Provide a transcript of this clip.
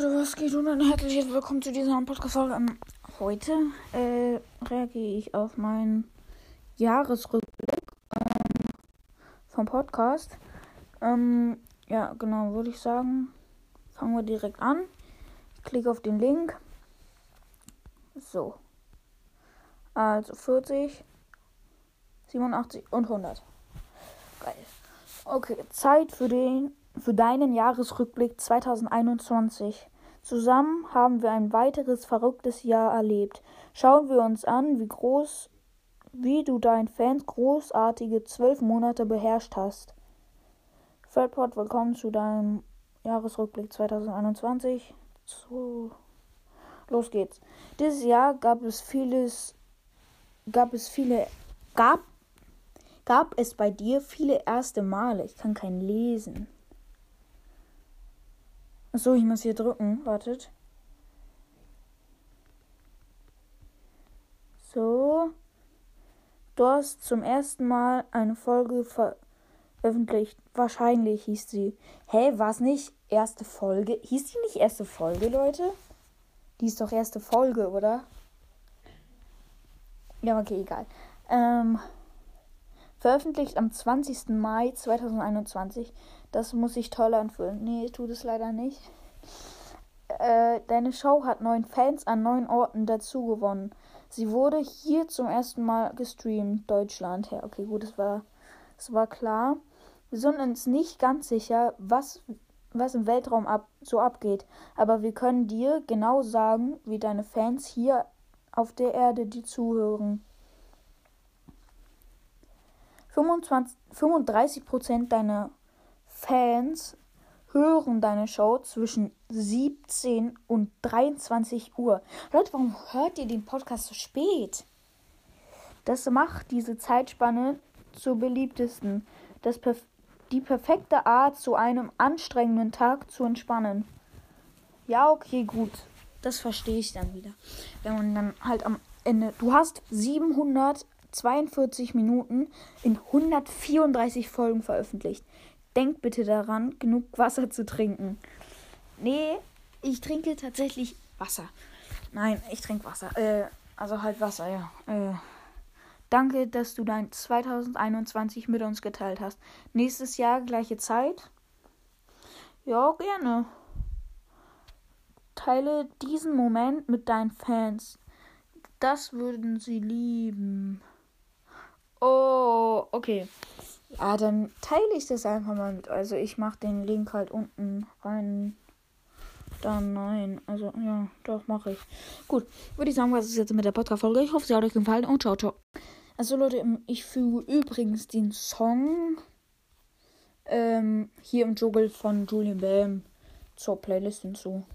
Leute, was geht und ein herzliches Willkommen zu dieser Podcast-Folge. Ähm, heute äh, reagiere ich auf meinen Jahresrückblick ähm, vom Podcast. Ähm, ja, genau, würde ich sagen, fangen wir direkt an. Ich klicke auf den Link. So. Also 40, 87 und 100. Geil. Okay, Zeit für den für deinen Jahresrückblick 2021. Zusammen haben wir ein weiteres verrücktes Jahr erlebt. Schauen wir uns an, wie groß, wie du deinen Fans großartige zwölf Monate beherrscht hast. Fredpot, willkommen zu deinem Jahresrückblick 2021. So, los geht's. Dieses Jahr gab es vieles, gab es viele, gab, gab es bei dir viele erste Male. Ich kann kein lesen. Achso, ich muss hier drücken. Wartet. So. Du hast zum ersten Mal eine Folge veröffentlicht. Wahrscheinlich hieß sie. Hä, war es nicht erste Folge? Hieß die nicht erste Folge, Leute? Die ist doch erste Folge, oder? Ja, okay, egal. Ähm, veröffentlicht am 20. Mai 2021. Das muss sich toll anfühlen. Nee, tut es leider nicht. Äh, deine Show hat neun Fans an neun Orten dazu gewonnen. Sie wurde hier zum ersten Mal gestreamt. Deutschland. Ja, okay, gut, das war, das war klar. Wir sind uns nicht ganz sicher, was, was im Weltraum ab, so abgeht. Aber wir können dir genau sagen, wie deine Fans hier auf der Erde die zuhören. 25, 35% deiner Fans hören deine Show zwischen 17 und 23 Uhr. Leute, warum hört ihr den Podcast so spät? Das macht diese Zeitspanne zur beliebtesten. Das perf die perfekte Art, zu einem anstrengenden Tag zu entspannen. Ja, okay, gut. Das verstehe ich dann wieder. Wenn man dann halt am Ende. Du hast 742 Minuten in 134 Folgen veröffentlicht. Denk bitte daran, genug Wasser zu trinken. Nee, ich trinke tatsächlich Wasser. Nein, ich trinke Wasser. Äh, also halt Wasser, ja. Äh, danke, dass du dein 2021 mit uns geteilt hast. Nächstes Jahr gleiche Zeit. Ja, gerne. Teile diesen Moment mit deinen Fans. Das würden sie lieben. Okay. Ja, dann teile ich das einfach mal mit. Also ich mache den Link halt unten rein. Dann nein. Also ja, doch mache ich. Gut, würde ich sagen, was ist jetzt mit der Podcast-Folge? Ich hoffe, sie hat euch gefallen und ciao, ciao. Also Leute, ich füge übrigens den Song ähm, hier im Joggle von Julian Bam zur Playlist hinzu.